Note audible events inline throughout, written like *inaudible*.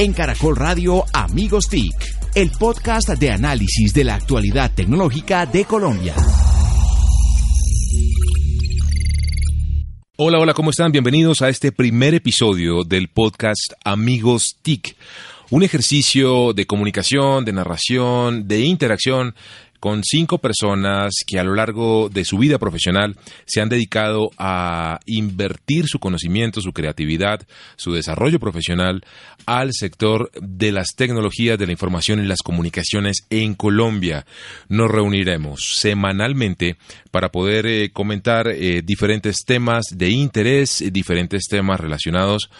En Caracol Radio Amigos TIC, el podcast de análisis de la actualidad tecnológica de Colombia. Hola, hola, ¿cómo están? Bienvenidos a este primer episodio del podcast Amigos TIC. Un ejercicio de comunicación, de narración, de interacción con cinco personas que a lo largo de su vida profesional se han dedicado a invertir su conocimiento, su creatividad, su desarrollo profesional al sector de las tecnologías de la información y las comunicaciones en Colombia. Nos reuniremos semanalmente para poder eh, comentar eh, diferentes temas de interés, diferentes temas relacionados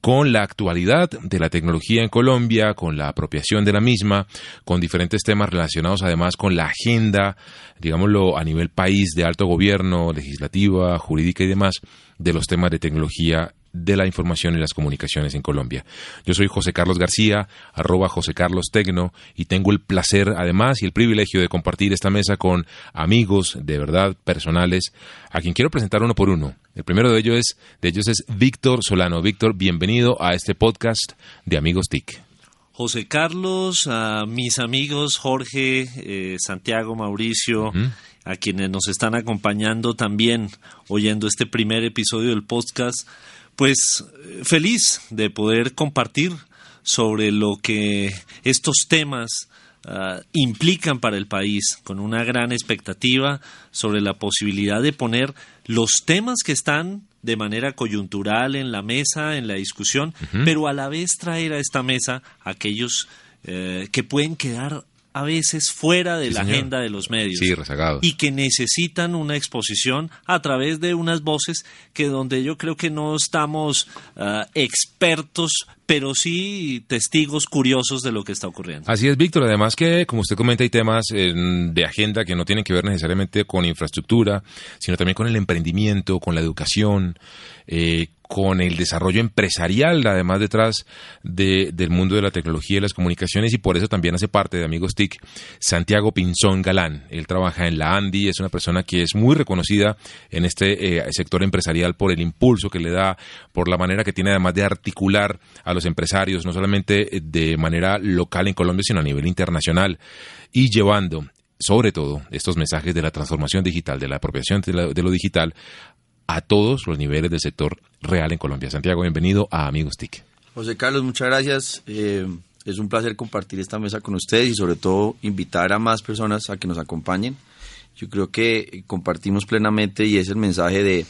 con la actualidad de la tecnología en Colombia, con la apropiación de la misma, con diferentes temas relacionados además con la agenda, digámoslo, a nivel país de alto gobierno, legislativa, jurídica y demás, de los temas de tecnología de la información y las comunicaciones en Colombia. Yo soy José Carlos García, arroba José Carlos Tecno, y tengo el placer además y el privilegio de compartir esta mesa con amigos de verdad personales, a quien quiero presentar uno por uno. El primero de ellos es, de ellos es Víctor Solano. Víctor, bienvenido a este podcast de Amigos TIC. José Carlos, a mis amigos Jorge, eh, Santiago, Mauricio, a quienes nos están acompañando también oyendo este primer episodio del podcast pues feliz de poder compartir sobre lo que estos temas ah, implican para el país, con una gran expectativa sobre la posibilidad de poner los temas que están de manera coyuntural en la mesa, en la discusión, pero a la vez traer a esta mesa aquellos eh, que pueden quedar a veces fuera de la agenda de los medios. Y que necesitan una exposición a través de unas voces que donde yo creo que no estamos ah, expertos, pero sí testigos curiosos de lo que está ocurriendo. Así es, Víctor. Además que, como usted comenta, hay temas de agenda que no tienen que ver necesariamente con infraestructura, sino también con el emprendimiento, con la educación, eh, con el desarrollo empresarial, además detrás del mundo de la tecnología y las comunicaciones, y por eso también hace parte de Amigos TIC Santiago Pinzón Galán. Él trabaja en la ANDI, es una persona que es muy reconocida en este eh, sector empresarial por el impulso que le da, por la manera que tiene además de articular a los empresarios, no solamente de manera local en Colombia, sino a nivel internacional, y llevando sobre todo estos mensajes de la transformación digital, de la apropiación de lo digital a todos los niveles del sector real en Colombia. Santiago, bienvenido a Amigos TIC. José Carlos, muchas gracias. Eh, es un placer compartir esta mesa con ustedes y sobre todo invitar a más personas a que nos acompañen. Yo creo que compartimos plenamente y es el mensaje de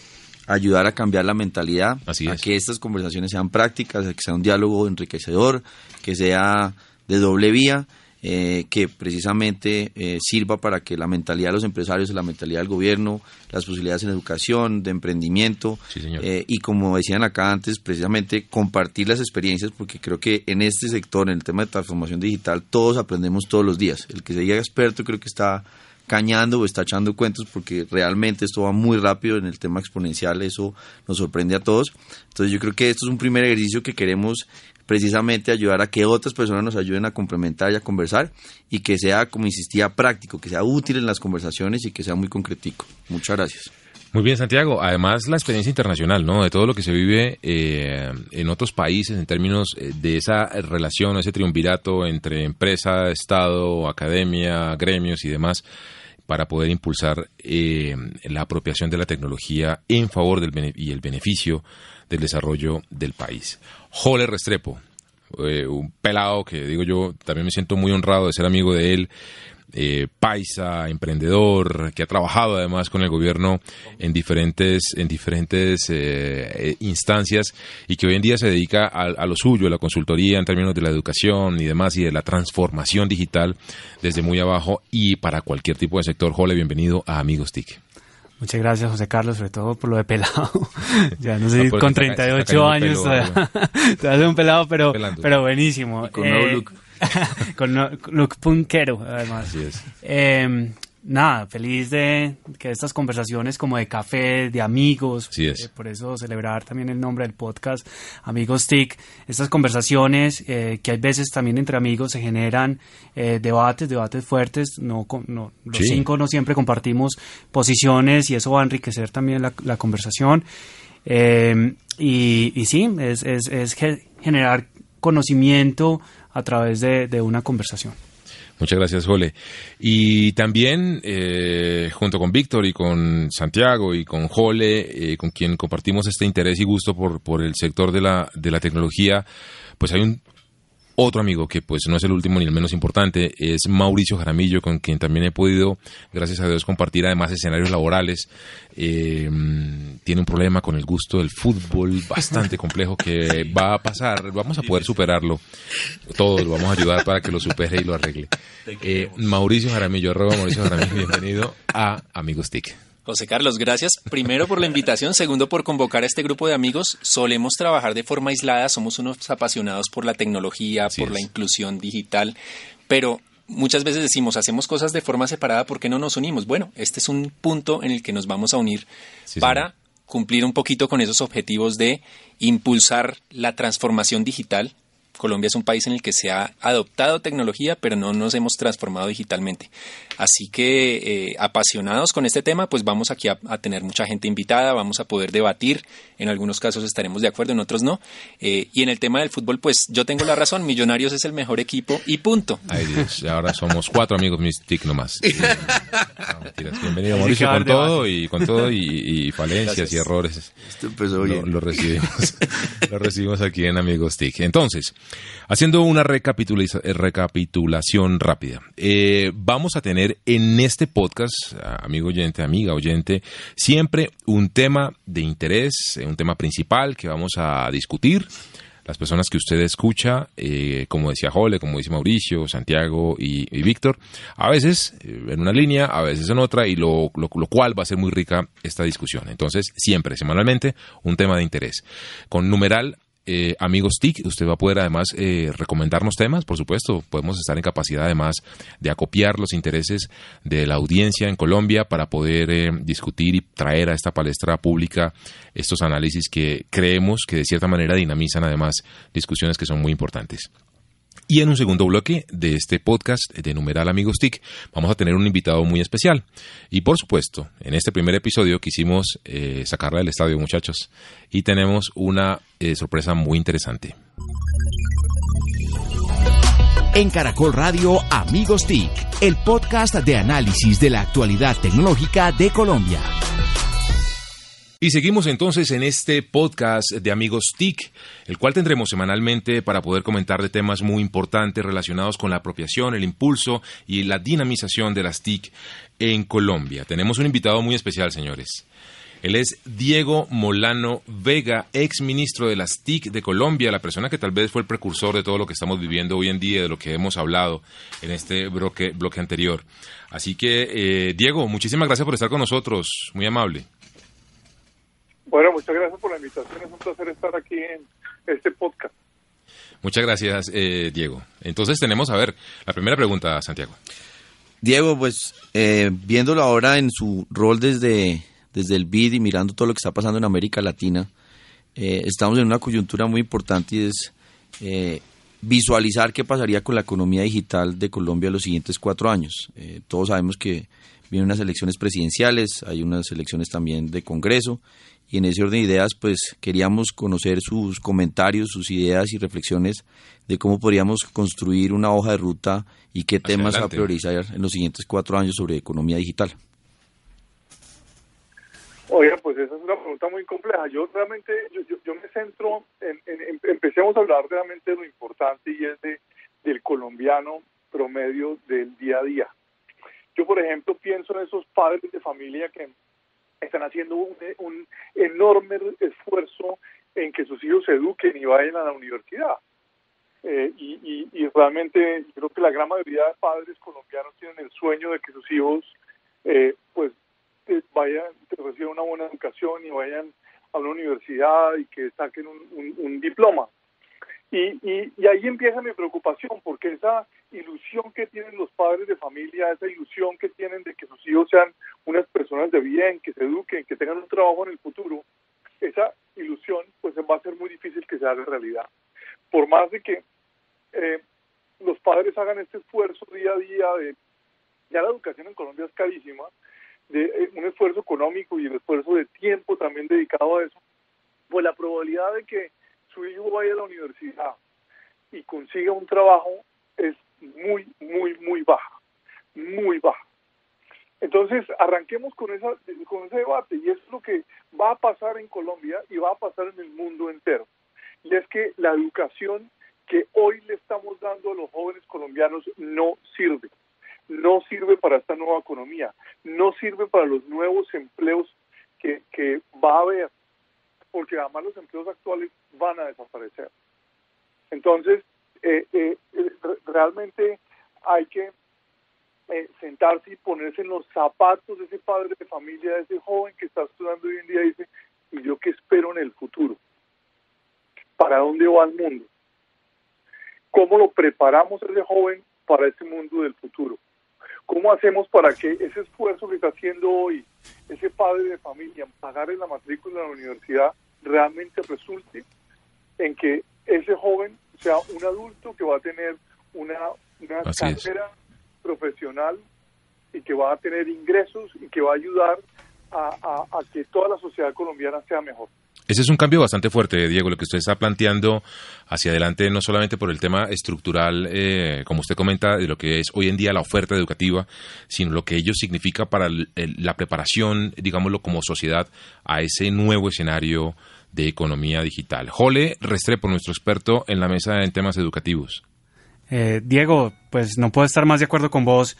ayudar a cambiar la mentalidad, a que estas conversaciones sean prácticas, a que sea un diálogo enriquecedor, que sea de doble vía eh, que precisamente eh, sirva para que la mentalidad de los empresarios, la mentalidad del gobierno, las posibilidades en educación, de emprendimiento eh, y como decían acá antes, precisamente compartir las experiencias porque creo que en este sector, en el tema de transformación digital, todos aprendemos todos los días. El que se diga experto creo que está cañando o está echando cuentos porque realmente esto va muy rápido en el tema exponencial, eso nos sorprende a todos. Entonces yo creo que esto es un primer ejercicio que queremos precisamente ayudar a que otras personas nos ayuden a complementar y a conversar y que sea, como insistía, práctico, que sea útil en las conversaciones y que sea muy concretico. Muchas gracias. Muy bien, Santiago. Además, la experiencia internacional, ¿no? De todo lo que se vive eh, en otros países en términos eh, de esa relación, ese triunvirato entre empresa, Estado, academia, gremios y demás para poder impulsar eh, la apropiación de la tecnología en favor del y el beneficio del desarrollo del país. Jole Restrepo, eh, un pelado que digo yo, también me siento muy honrado de ser amigo de él. Eh, paisa, emprendedor, que ha trabajado además con el gobierno en diferentes, en diferentes eh, instancias y que hoy en día se dedica a, lo suyo, a la consultoría en términos de la educación y demás y de la transformación digital desde muy abajo y para cualquier tipo de sector. Jole, bienvenido a Amigos TIC. Muchas gracias, José Carlos, sobre todo por lo de pelado. *laughs* ya no sé, con 38 años te *laughs* hace un pelado, pero, pero buenísimo. con eh, look. *laughs* con look punkero, además. Así es. Eh, nada, feliz de que estas conversaciones como de café, de amigos, eh, por eso celebrar también el nombre del podcast, Amigos TIC, estas conversaciones eh, que hay veces también entre amigos se generan eh, debates, debates fuertes, no, no los cinco no siempre compartimos posiciones y eso va a enriquecer también la, conversación. y, y, sí, es, es, es generar conocimiento a través de, una conversación. Muchas gracias, Jole. Y también, eh, junto con Víctor y con Santiago y con Jole, eh, con quien compartimos este interés y gusto por, por el sector de la, de la tecnología, pues hay un otro amigo que pues no es el último ni el menos importante es Mauricio Jaramillo, con quien también he podido, gracias a Dios, compartir además escenarios laborales. Eh, tiene un problema con el gusto del fútbol bastante *laughs* complejo que va a pasar, vamos a poder superarlo. Todos lo vamos a ayudar para que lo supere y lo arregle. Eh, Mauricio Jaramillo, arroba Mauricio Jaramillo, bienvenido a Amigos TIC. José Carlos, gracias. Primero por la invitación, segundo por convocar a este grupo de amigos. Solemos trabajar de forma aislada, somos unos apasionados por la tecnología, por la inclusión digital, pero muchas veces decimos, hacemos cosas de forma separada, ¿por qué no nos unimos? Bueno, este es un punto en el que nos vamos a unir para cumplir un poquito con esos objetivos de impulsar la transformación digital Colombia es un país en el que se ha adoptado tecnología, pero no nos hemos transformado digitalmente. Así que eh, apasionados con este tema, pues vamos aquí a, tener mucha gente invitada, vamos a poder debatir, en algunos casos estaremos de acuerdo, en otros no. Eh, y en el tema del fútbol, pues yo tengo la razón, Millonarios es el mejor equipo y punto. Ay Dios, ahora somos cuatro amigos Mystic nomás. *laughs* Bienvenido Mauricio con todo y con todo y, *laughs* falencias y errores. Lo, lo, recibimos, *laughs* lo recibimos aquí en Amigos TIC. Entonces, Haciendo una eh, recapitulación rápida, eh, vamos a tener en este podcast, amigo oyente, amiga oyente, siempre un tema de interés, eh, un tema principal que vamos a discutir las personas que usted escucha, como decía Jole, como dice Mauricio, Santiago y, Víctor, a veces en una línea, a veces en otra, y lo, lo, cual va a ser muy rica esta discusión. Entonces, siempre, semanalmente, un tema de interés. Con numeral eh, amigos TIC, usted va a poder además eh, recomendarnos temas, por supuesto, podemos estar en capacidad además de acopiar los intereses de la audiencia en Colombia para poder eh, discutir y traer a esta palestra pública estos análisis que creemos que de cierta manera dinamizan además discusiones que son muy importantes. Y en un segundo bloque de este podcast de Numeral Amigos TIC vamos a tener un invitado muy especial. Y por supuesto, en este primer episodio quisimos eh, sacarla del estadio, muchachos. Y tenemos una eh, sorpresa muy interesante. En Caracol Radio Amigos TIC, el podcast de análisis de la actualidad tecnológica de Colombia. Y seguimos entonces en este podcast de Amigos TIC, el cual tendremos semanalmente para poder comentar de temas muy importantes relacionados con la apropiación, el impulso y la dinamización de las TIC en Colombia. Tenemos un invitado muy especial, señores. Él es Diego Molano Vega, ex ministro de las TIC de Colombia, la persona que tal vez fue el precursor de todo lo que estamos viviendo hoy en día, de lo que hemos hablado en este bloque, anterior. Así que, eh, Diego, muchísimas gracias por estar con nosotros, muy amable. Bueno, muchas gracias por la invitación. Es un placer estar aquí en este podcast. Muchas gracias, eh, Diego. Entonces tenemos, a ver, la primera pregunta, Santiago. Diego, pues eh, viéndolo ahora en su rol desde, desde el BID y mirando todo lo que está pasando en América Latina, eh, estamos en una coyuntura muy importante y es visualizar qué pasaría con la economía digital de Colombia en los siguientes cuatro años. todos sabemos que vienen unas elecciones presidenciales, hay unas elecciones también de Congreso y en ese orden de ideas pues queríamos conocer sus comentarios, sus ideas y reflexiones de cómo podríamos construir una hoja de ruta y qué temas a priorizar en los siguientes cuatro años sobre economía digital. Oiga, pues esa es una pregunta muy compleja. Yo realmente, yo, me centro, en, empecemos a hablar realmente de lo importante y es de, del colombiano promedio del día a día. Yo, por ejemplo, pienso en esos padres de familia que están haciendo un, enorme esfuerzo en que sus hijos se eduquen y vayan a la universidad. Eh, y, y, realmente creo que la gran mayoría de padres colombianos tienen el sueño de que sus hijos eh, pues eh, vayan, reciban una buena educación y vayan a una universidad y que saquen un diploma. Y, y, ahí empieza mi preocupación, porque esa ilusión que tienen los padres de familia, esa ilusión que tienen de que sus hijos sean unas personas de bien, que se eduquen, que tengan un trabajo en el futuro, esa ilusión pues va a ser muy difícil que se haga realidad. Por más de que eh, los padres hagan este esfuerzo día a día de, ya la educación en Colombia es carísima, de eh, un esfuerzo económico y el esfuerzo de tiempo también dedicado a eso, pues la probabilidad de que su hijo vaya a la universidad, y consiga un trabajo es muy, muy, muy baja, muy baja. Entonces, arranquemos con, esa, con ese debate y es lo que va a pasar en Colombia y va a pasar en el mundo entero. Y es que la educación que hoy le estamos dando a los jóvenes colombianos no sirve. No sirve para esta nueva economía, no sirve para los nuevos empleos que, que va a haber, porque además los empleos actuales van a desaparecer. Entonces, eh, eh, realmente hay que eh, sentarse y ponerse en los zapatos de ese padre de familia, de ese joven que está estudiando hoy en día y dice, ¿y yo qué espero en el futuro? ¿Para dónde va el mundo? ¿Cómo lo preparamos ese joven para ese mundo del futuro? ¿Cómo hacemos para que ese esfuerzo que está haciendo hoy ese padre de familia pagar en la matrícula de la universidad realmente resulte en que ese joven sea un adulto que va a tener una, una carrera profesional y que va a tener ingresos y que va a ayudar a, que toda la sociedad colombiana sea mejor. Ese es un cambio bastante fuerte, Diego, lo que usted está planteando hacia adelante, no solamente por el tema estructural, eh, como usted comenta, de lo que es hoy en día la oferta educativa, sino lo que ello significa para la preparación, digámoslo, como sociedad a ese nuevo escenario de economía digital. Jole Restrepo, nuestro experto en la mesa en temas educativos. Eh, Diego, pues no puedo estar más de acuerdo con vos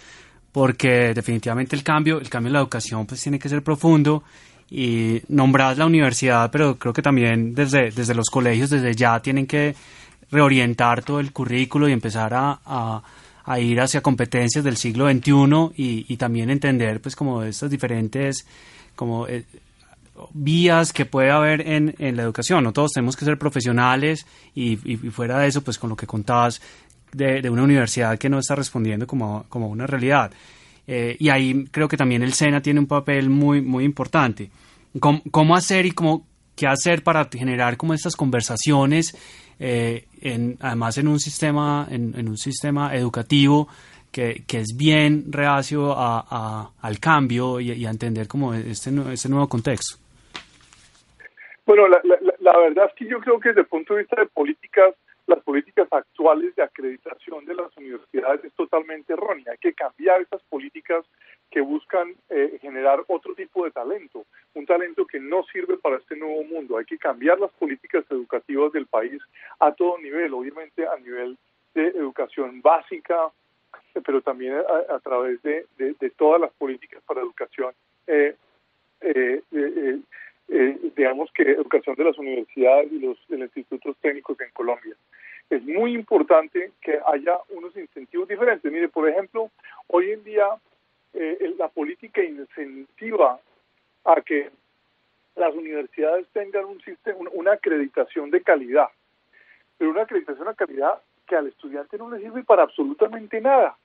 porque definitivamente el cambio, el cambio en la educación pues tiene que ser profundo y nombrás la universidad, pero creo que también desde, desde los colegios, desde ya tienen que reorientar todo el currículo y empezar a, a, ir hacia competencias del siglo XXI y, también entender pues como estas diferentes como eh, vías que puede haber en, en, la educación. No todos tenemos que ser profesionales y, y, fuera de eso, pues con lo que contabas, de, una universidad que no está respondiendo como, como una realidad. Eh, y ahí creo que también el SENA tiene un papel muy, muy importante. ¿Cómo, hacer y cómo, qué hacer para generar como estas conversaciones, eh, en, además en un sistema, en, un sistema educativo que, que, es bien reacio a, al cambio y, a entender como este, este nuevo contexto? Bueno, la, la, la, verdad es que yo creo que desde el punto de vista de políticas las políticas actuales de acreditación de las universidades es totalmente errónea. Hay que cambiar estas políticas que buscan eh, generar otro tipo de talento, un talento que no sirve para este nuevo mundo. Hay que cambiar las políticas educativas del país a todo nivel, obviamente a nivel de educación básica, pero también a, través de, todas las políticas para educación eh, eh, eh, digamos que educación de las universidades y los, institutos técnicos en Colombia. Es muy importante que haya unos incentivos diferentes. Mire, por ejemplo, hoy en día eh, la política incentiva a que las universidades tengan un sistema, una acreditación de calidad, pero una acreditación de calidad que al estudiante no le sirve para absolutamente nada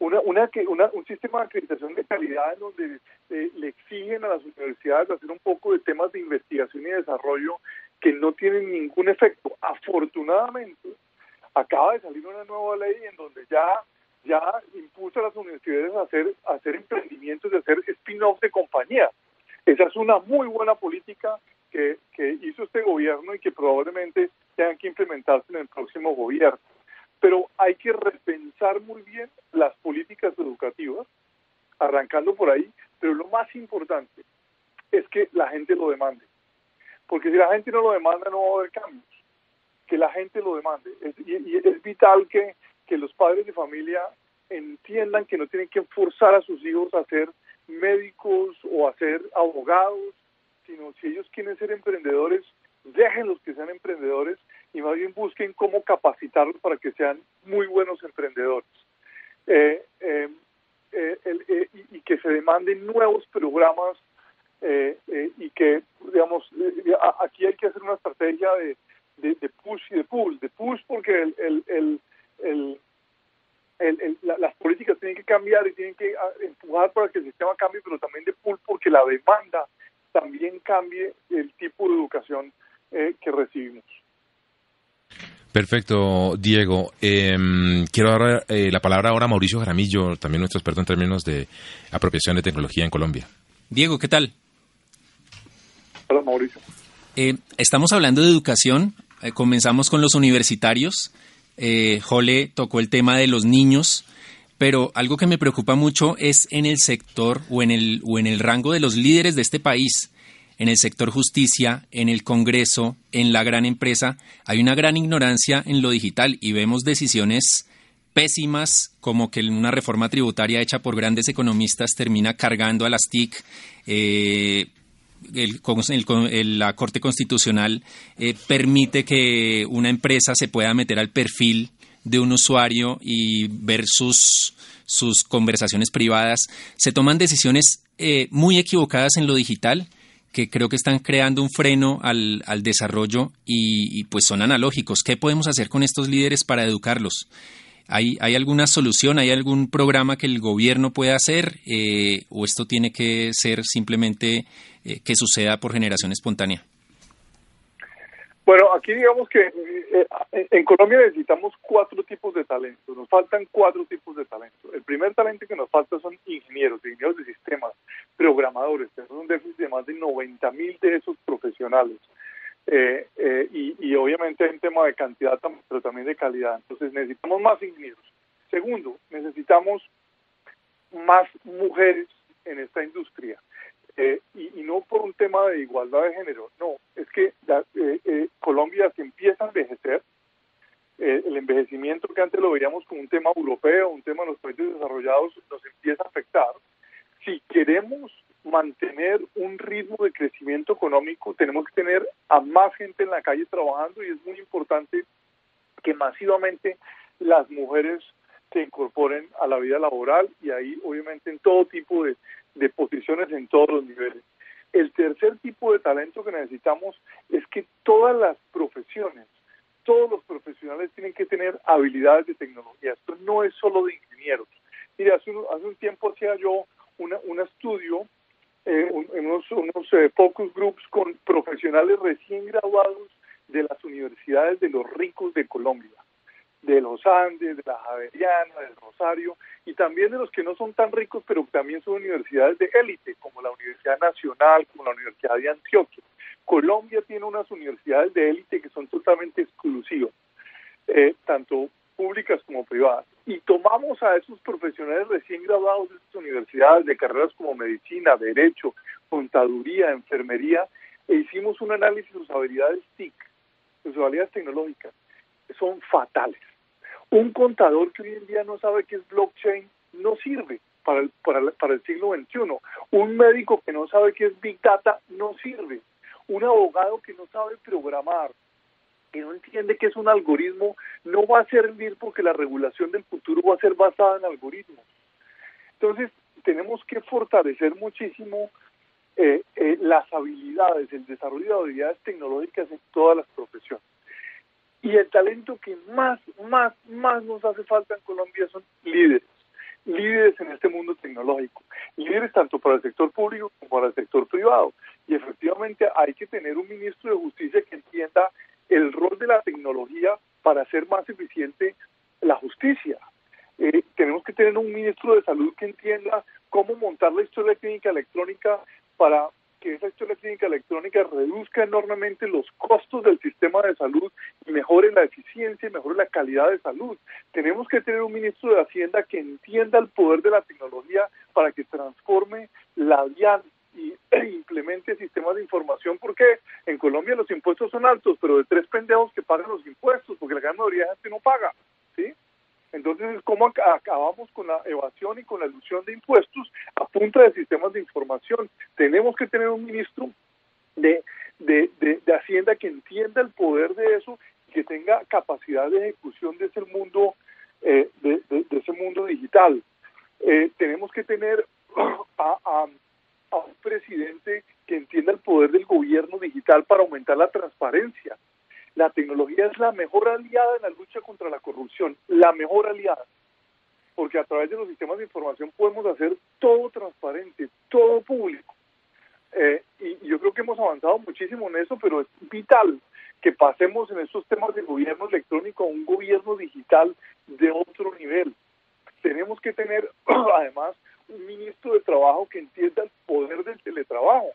una, una, una, un sistema de acreditación de calidad en donde eh, le exigen a las universidades hacer un poco de temas de investigación y desarrollo que no tienen ningún efecto. Afortunadamente, acaba de salir una nueva ley en donde ya ya impulsa a las universidades a hacer, hacer emprendimientos, de hacer spin-off de compañías. Esa es una muy buena política que, que hizo este gobierno y que probablemente tengan que implementarse en el próximo gobierno pero hay que repensar muy bien las políticas educativas, arrancando por ahí, pero lo más importante es que la gente lo demande, porque si la gente no lo demanda no va a haber cambios, que la gente lo demande, y, es vital que, que los padres de familia entiendan que no tienen que forzar a sus hijos a ser médicos o a ser abogados, sino si ellos quieren ser emprendedores, déjenlos que sean emprendedores y más bien busquen cómo capacitarlos para que sean muy buenos emprendedores. Eh, eh, eh, y, que se demanden nuevos programas y que, digamos, aquí hay que hacer una estrategia de, de, push y de pull. De push porque el, el, el, las políticas tienen que cambiar y tienen que ah, empujar para que el sistema cambie, pero también de pull porque la demanda también cambie el tipo de educación que recibimos. Perfecto, Diego. Em, quiero dar eh, la palabra ahora a Mauricio Jaramillo, también nuestro experto en términos de apropiación de tecnología en Colombia. Diego, ¿qué tal? Hola, Mauricio. Eh, estamos hablando de educación eh, comenzamos con los universitarios. Eh, Jole tocó el tema de los niños, pero algo que me preocupa mucho es en el sector o en el, o en el rango de los líderes de este país en el sector justicia, en el Congreso, en la gran empresa, hay una gran ignorancia en lo digital y vemos decisiones pésimas como que una reforma tributaria hecha por grandes economistas termina cargando a las TIC. Eh, la Corte Constitucional eh, permite que una empresa se pueda meter al perfil de un usuario y ver sus, sus conversaciones privadas. Se toman decisiones eh, muy equivocadas en lo digital que creo que están creando un freno al, al desarrollo y, pues son analógicos. ¿Qué podemos hacer con estos líderes para educarlos? ¿Hay, ¿Hay alguna solución? ¿Hay algún programa que el gobierno pueda hacer? Eh, ¿O esto tiene que ser simplemente eh, que suceda por generación espontánea? Bueno, aquí digamos que eh, en Colombia necesitamos cuatro tipos de talento. Nos faltan cuatro tipos de talento. El primer talento que nos falta son ingenieros, ingenieros de sistemas, programadores. Tenemos un déficit de más de 90 mil de esos profesionales. Eh, eh, y, obviamente hay un tema de cantidad, pero también de calidad. Entonces necesitamos más ingenieros. Segundo, necesitamos más mujeres en esta industria. Eh, y, no por un tema de igualdad de género, no, es que eh, eh, Colombia se empieza a envejecer, el envejecimiento que antes lo veíamos como un tema europeo, un tema de los países desarrollados, nos empieza a afectar. Si queremos mantener un ritmo de crecimiento económico, tenemos que tener a más gente en la calle trabajando y es muy importante que masivamente las mujeres se incorporen a la vida laboral y ahí obviamente en todo tipo de, de posiciones en todos los niveles. El tercer tipo de talento que necesitamos es que todas las profesiones, todos los profesionales tienen que tener habilidades de tecnología. Esto no es solo de ingenieros. Mire, hace un, hace un tiempo hacía yo un estudio eh, en unos, unos eh, focus groups con profesionales recién graduados de las universidades de los ricos de Colombia de los Andes, de la Javeriana, del Rosario, y también de los que no son tan ricos, pero también son universidades de élite, como la Universidad Nacional, como la Universidad de Antioquia. Colombia tiene unas universidades de élite que son totalmente exclusivas, eh, tanto públicas como privadas. Y tomamos a esos profesionales recién graduados de estas universidades, de carreras como medicina, derecho, contaduría, enfermería, e hicimos un análisis de sus habilidades TIC, sus habilidades tecnológicas son fatales. Un contador que hoy en día no sabe qué es blockchain no sirve para el, para, para el siglo XXI. Un médico que no sabe qué es Big Data no sirve. Un abogado que no sabe programar, que no entiende qué es un algoritmo, no va a servir porque la regulación del futuro va a ser basada en algoritmos. Entonces, tenemos que fortalecer muchísimo eh, eh, las habilidades, el desarrollo de habilidades tecnológicas en todas las profesiones. Y el talento que más, más, más nos hace falta en Colombia son líderes, líderes en este mundo tecnológico, líderes tanto para el sector público como para el sector privado. Y efectivamente hay que tener un ministro de justicia que entienda el rol de la tecnología para hacer más eficiente la justicia. Eh, tenemos que tener un ministro de salud que entienda cómo montar la historia clínica electrónica para que esa historia clínica electrónica reduzca enormemente los costos del sistema de salud mejore la eficiencia y mejore la calidad de salud. Tenemos que tener un ministro de Hacienda que entienda el poder de la tecnología para que transforme la DIAN y, *clears throat* e implemente sistemas de información, porque en Colombia los impuestos son altos, pero de tres pendejos que pagan los impuestos, porque la gran mayoría de gente no paga, ¿sí? Entonces, ¿cómo acabamos con la evasión y con la ilusión de impuestos a punta de sistemas de información? Tenemos que tener un ministro de, de, de, Hacienda que entienda el poder de eso que tenga capacidad de ejecución de ese mundo, eh, de, ese mundo digital. Eh, tenemos que tener *clears throat* a, a, a un presidente que entienda el poder del gobierno digital para aumentar la transparencia la tecnología es la mejor aliada en la lucha contra la corrupción, la mejor aliada, porque a través de los sistemas de información podemos hacer todo transparente, todo público. Eh, y yo creo que hemos avanzado muchísimo en eso, pero es vital que pasemos en estos temas de gobierno electrónico a un gobierno digital de otro nivel. Tenemos que tener, *clears throat* además, un ministro de trabajo que entienda el poder del teletrabajo.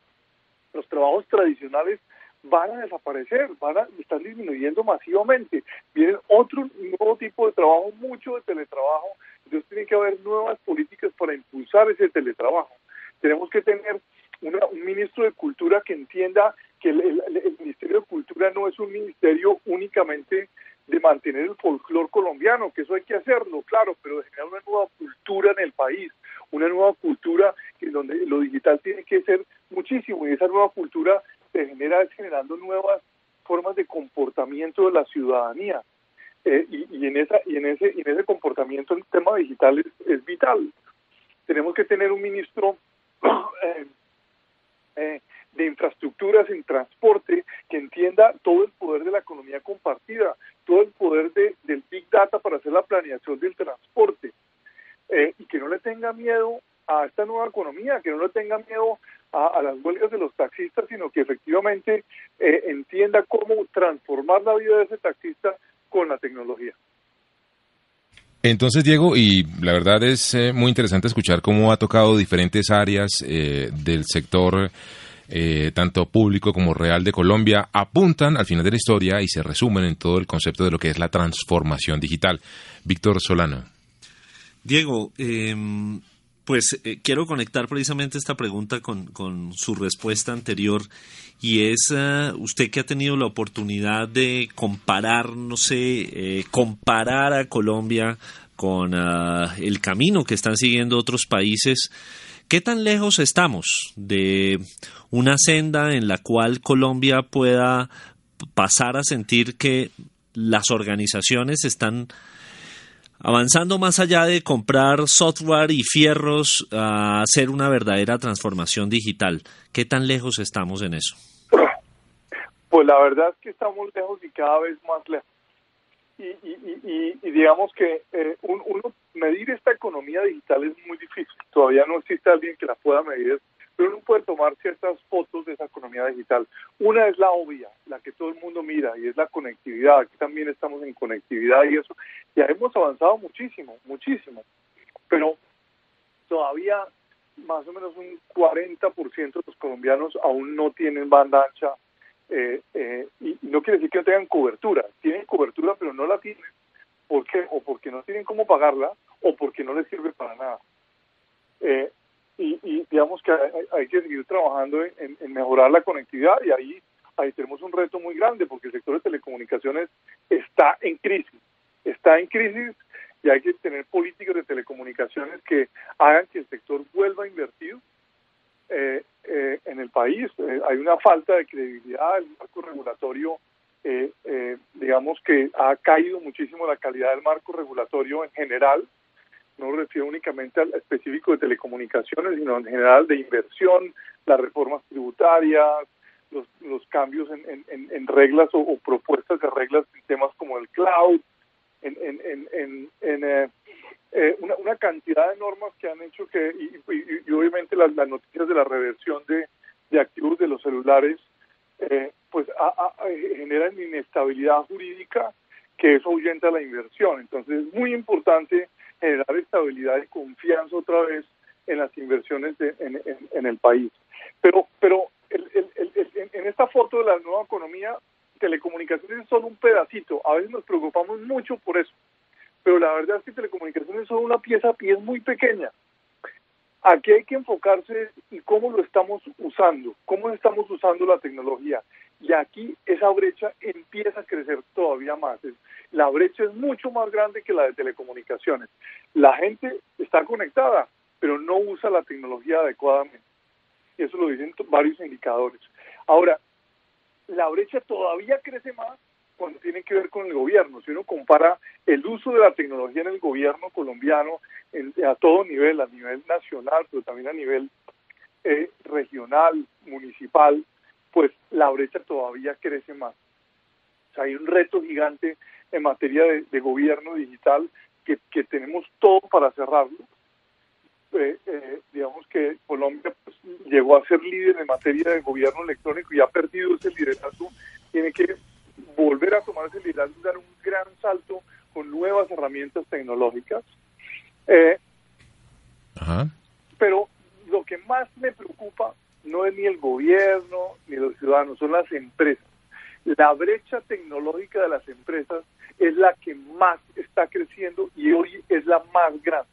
Los trabajos tradicionales van a desaparecer, van a estar disminuyendo masivamente. Vienen otro nuevo tipo de trabajo, mucho de teletrabajo, entonces tiene que haber nuevas políticas para impulsar ese teletrabajo. Tenemos que tener un ministro de Cultura que entienda que el, Ministerio de Cultura no es un ministerio únicamente de mantener el folclore colombiano, que eso hay que hacerlo, claro, pero de generar una nueva cultura en el país, una nueva cultura en donde lo digital tiene que ser muchísimo y esa nueva cultura se genera generando nuevas formas de comportamiento de la ciudadanía. Eh, y, en esa y en ese y en ese comportamiento el tema digital es, vital. Tenemos que tener un ministro *clears throat* eh, eh, de infraestructuras en transporte que entienda todo el poder de la economía compartida, todo el poder de, del Big Data para hacer la planeación del transporte eh, y que no le tenga miedo a esta nueva economía, que no le tenga miedo a, las huelgas de los taxistas, sino que efectivamente eh, entienda cómo transformar la vida de ese taxista con la tecnología. Entonces, Diego, y la verdad es eh, muy interesante escuchar cómo ha tocado diferentes áreas del sector eh, tanto público como real de Colombia, apuntan al final de la historia y se resumen en todo el concepto de lo que es la transformación digital. Víctor Solano. Diego, em, pues eh, quiero conectar precisamente esta pregunta con, su respuesta anterior y es eh, usted que ha tenido la oportunidad de comparar, sé, comparar a Colombia con ah, el camino que están siguiendo otros países. ¿Qué tan lejos estamos de una senda en la cual Colombia pueda pasar a sentir que las organizaciones están avanzando más allá de comprar software y fierros a hacer una verdadera transformación digital? ¿Qué tan lejos estamos en eso? Pues la verdad es que estamos lejos y cada vez más lejos y, digamos que eh, uno medir esta economía digital es muy difícil. Todavía no existe alguien que la pueda medir, pero uno puede tomar ciertas fotos de esa economía digital. Una es la obvia, la que todo el mundo mira, y es la conectividad. Aquí también estamos en conectividad y eso. Ya hemos avanzado muchísimo, muchísimo. Pero todavía más o menos un 40% de los colombianos aún no tienen banda ancha eh, eh, y no quiere decir que no tengan cobertura, tienen cobertura pero no la tienen, ¿por qué? O porque no tienen cómo pagarla o porque no les sirve para nada. Eh, y, digamos que hay, que seguir trabajando en, mejorar la conectividad y ahí, ahí tenemos un reto muy grande porque el sector de telecomunicaciones está en crisis, está en crisis y hay que tener políticas de telecomunicaciones que hagan que el sector vuelva a invertir eh, eh, en el país. Eh, hay una falta de credibilidad, el marco regulatorio, digamos que ha caído muchísimo la calidad del marco regulatorio en general, no me refiero únicamente al específico de telecomunicaciones, sino en general de inversión, las reformas tributarias, los, los cambios en, en, reglas o, propuestas de reglas en temas como el cloud, en, en, en eh, una, una, cantidad de normas que han hecho que, y, obviamente las, noticias de la reversión de, de activos de los celulares, eh, pues generan inestabilidad jurídica que eso ahuyenta la inversión. Entonces es muy importante generar estabilidad y confianza otra vez en las inversiones en, en, el país. Pero, pero el, el, en esta foto de la nueva economía, telecomunicaciones es solo un pedacito. A veces nos preocupamos mucho por eso pero la verdad es que telecomunicaciones son una pieza y es muy pequeña. Aquí hay que enfocarse y cómo lo estamos usando, cómo estamos usando la tecnología. Y aquí esa brecha empieza a crecer todavía más. La brecha es mucho más grande que la de telecomunicaciones. La gente está conectada, pero no usa la tecnología adecuadamente. Y eso lo dicen varios indicadores. Ahora, la brecha todavía crece más cuando tiene que ver con el gobierno. Si uno compara el uso de la tecnología en el gobierno colombiano a todo nivel, a nivel nacional, pero también a nivel eh, regional, municipal, pues la brecha todavía crece más. O sea, hay un reto gigante en materia de, gobierno digital que, tenemos todo para cerrarlo. Eh, eh, digamos que Colombia pues, llegó a ser líder en materia de gobierno electrónico y ha perdido ese liderazgo. Tiene que volver a tomar ese liderazgo y dar un gran salto con nuevas herramientas tecnológicas. Eh, pero lo que más me preocupa no es ni el gobierno ni los ciudadanos, son las empresas. La brecha tecnológica de las empresas es la que más está creciendo y hoy es la más grande.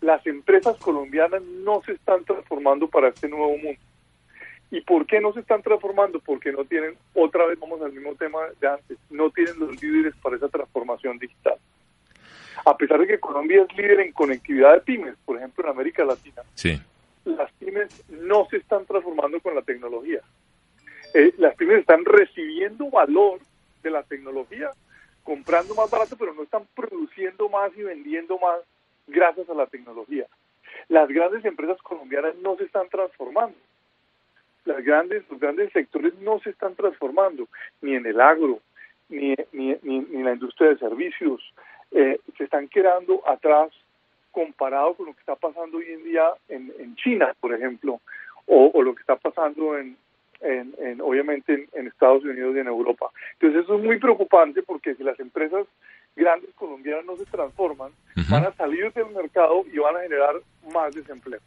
Las empresas colombianas no se están transformando para este nuevo mundo. ¿Y por qué no se están transformando? Porque no tienen, otra vez vamos al mismo tema de antes, no tienen los líderes para esa transformación digital. A pesar de que Colombia es líder en conectividad de pymes, por ejemplo en América Latina, sí. las pymes no se están transformando con la tecnología. Eh, las pymes están recibiendo valor de la tecnología, comprando más barato, pero no están produciendo más y vendiendo más gracias a la tecnología. Las grandes empresas colombianas no se están transformando. Las grandes, los grandes sectores no se están transformando, ni en el agro, ni, ni, ni, en la industria de servicios. Eh, se están quedando atrás comparado con lo que está pasando hoy en día en, en China, por ejemplo, o, o, lo que está pasando en, en, obviamente en, Estados Unidos y en Europa. Entonces eso es muy preocupante porque si las empresas grandes colombianas no se transforman, van a salir del mercado y van a generar más desempleo.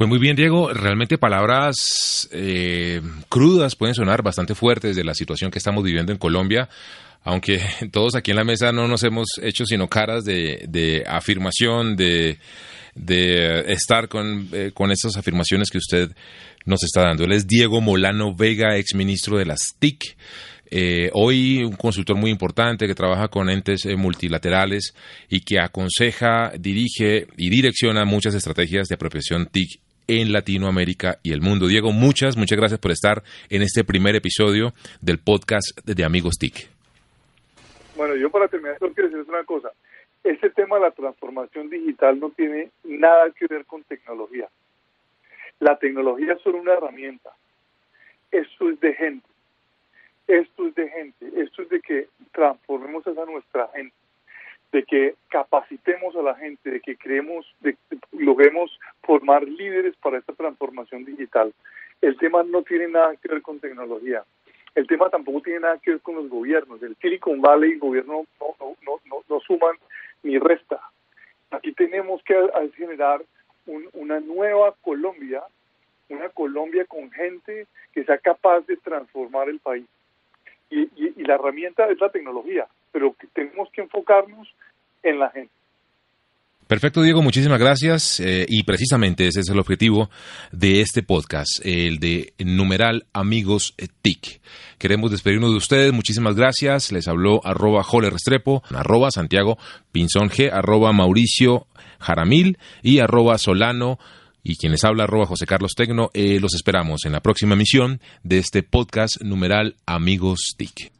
Pues muy bien, Diego. Realmente palabras eh, crudas pueden sonar bastante fuertes de la situación que estamos viviendo en Colombia, aunque *laughs* todos aquí en la mesa no nos hemos hecho sino caras de, afirmación, de, estar con, eh, estas afirmaciones que usted nos está dando. Él es Diego Molano Vega, exministro de las TIC. Eh, hoy un consultor muy importante que trabaja con entes eh, multilaterales y que aconseja, dirige y direcciona muchas estrategias de apropiación TIC en Latinoamérica y el mundo. Diego, muchas, muchas gracias por estar en este primer episodio del podcast de Amigos TIC. Bueno, yo para terminar quiero decirles una cosa. Este tema de la transformación digital no tiene nada que ver con tecnología. La tecnología es solo una herramienta. Esto es de gente esto es de gente, esto es de que transformemos a nuestra gente, de que capacitemos a la gente, de que creemos, de que logremos formar líderes para esta transformación digital. El tema no tiene nada que ver con tecnología. El tema tampoco tiene nada que ver con los gobiernos. El Silicon Valley y el gobierno no, no, no, no suman ni resta. Aquí tenemos que generar una nueva Colombia, una Colombia con gente que sea capaz de transformar el país y, la herramienta es la tecnología, pero tenemos que enfocarnos en la gente. Perfecto, Diego, muchísimas gracias. Eh, y precisamente ese es el objetivo de este podcast, el de numeral Amigos TIC. Queremos despedirnos de ustedes. Muchísimas gracias. Les habló arroba Joler Restrepo, arroba Santiago Pinzón G, arroba Mauricio Jaramil y arroba Solano y quienes habla arroba José Carlos Tecno. Eh, los esperamos en la próxima emisión de este podcast numeral Amigos TIC